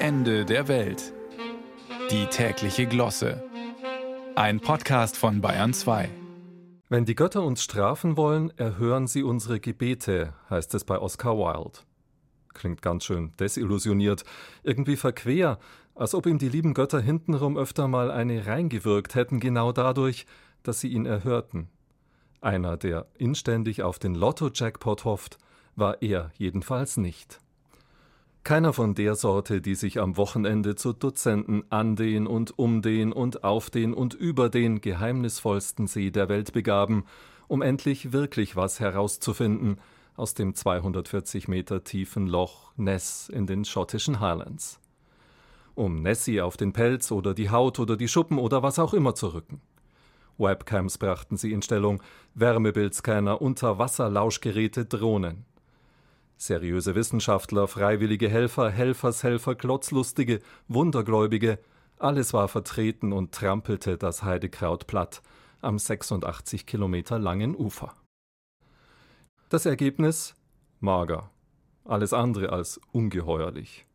Ende der Welt. Die tägliche Glosse. Ein Podcast von Bayern 2. Wenn die Götter uns strafen wollen, erhören sie unsere Gebete, heißt es bei Oscar Wilde. Klingt ganz schön desillusioniert, irgendwie verquer, als ob ihm die lieben Götter hintenrum öfter mal eine reingewirkt hätten, genau dadurch, dass sie ihn erhörten. Einer, der inständig auf den Lotto-Jackpot hofft, war er jedenfalls nicht. Keiner von der Sorte, die sich am Wochenende zu Dutzenden an den und um den und auf den und über den geheimnisvollsten See der Welt begaben, um endlich wirklich was herauszufinden aus dem 240 Meter tiefen Loch Ness in den schottischen Highlands. Um Nessie auf den Pelz oder die Haut oder die Schuppen oder was auch immer zu rücken. Webcams brachten sie in Stellung, Wärmebildscanner, Unterwasserlauschgeräte, Drohnen. Seriöse Wissenschaftler, freiwillige Helfer, Helfershelfer, Klotzlustige, Wundergläubige, alles war vertreten und trampelte das Heidekraut platt am 86 Kilometer langen Ufer. Das Ergebnis mager, alles andere als ungeheuerlich.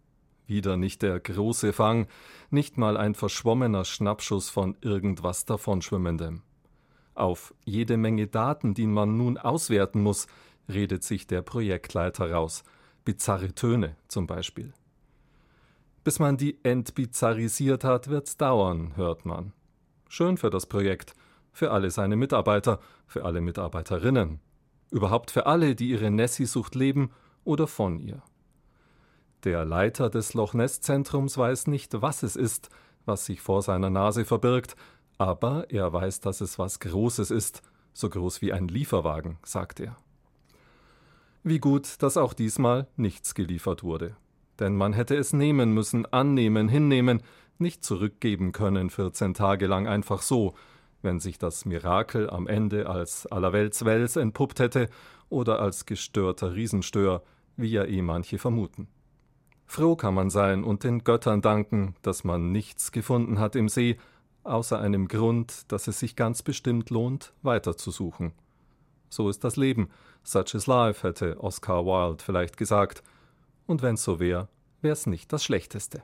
Wieder nicht der große Fang, nicht mal ein verschwommener Schnappschuss von irgendwas davonschwimmendem. Auf jede Menge Daten, die man nun auswerten muss, redet sich der Projektleiter raus. Bizarre Töne zum Beispiel. Bis man die entbizarrisiert hat, wird's dauern, hört man. Schön für das Projekt, für alle seine Mitarbeiter, für alle Mitarbeiterinnen, überhaupt für alle, die ihre Nessie-Sucht leben oder von ihr. Der Leiter des Loch Ness Zentrums weiß nicht, was es ist, was sich vor seiner Nase verbirgt, aber er weiß, dass es was Großes ist, so groß wie ein Lieferwagen, sagt er. Wie gut, dass auch diesmal nichts geliefert wurde. Denn man hätte es nehmen müssen, annehmen, hinnehmen, nicht zurückgeben können 14 Tage lang einfach so, wenn sich das Mirakel am Ende als Allerweltswels entpuppt hätte oder als gestörter Riesenstör, wie ja eh manche vermuten. Froh kann man sein und den Göttern danken, dass man nichts gefunden hat im See, außer einem Grund, dass es sich ganz bestimmt lohnt, weiterzusuchen. So ist das Leben. Such is life, hätte Oscar Wilde vielleicht gesagt. Und wenn's so wär, wär's nicht das Schlechteste.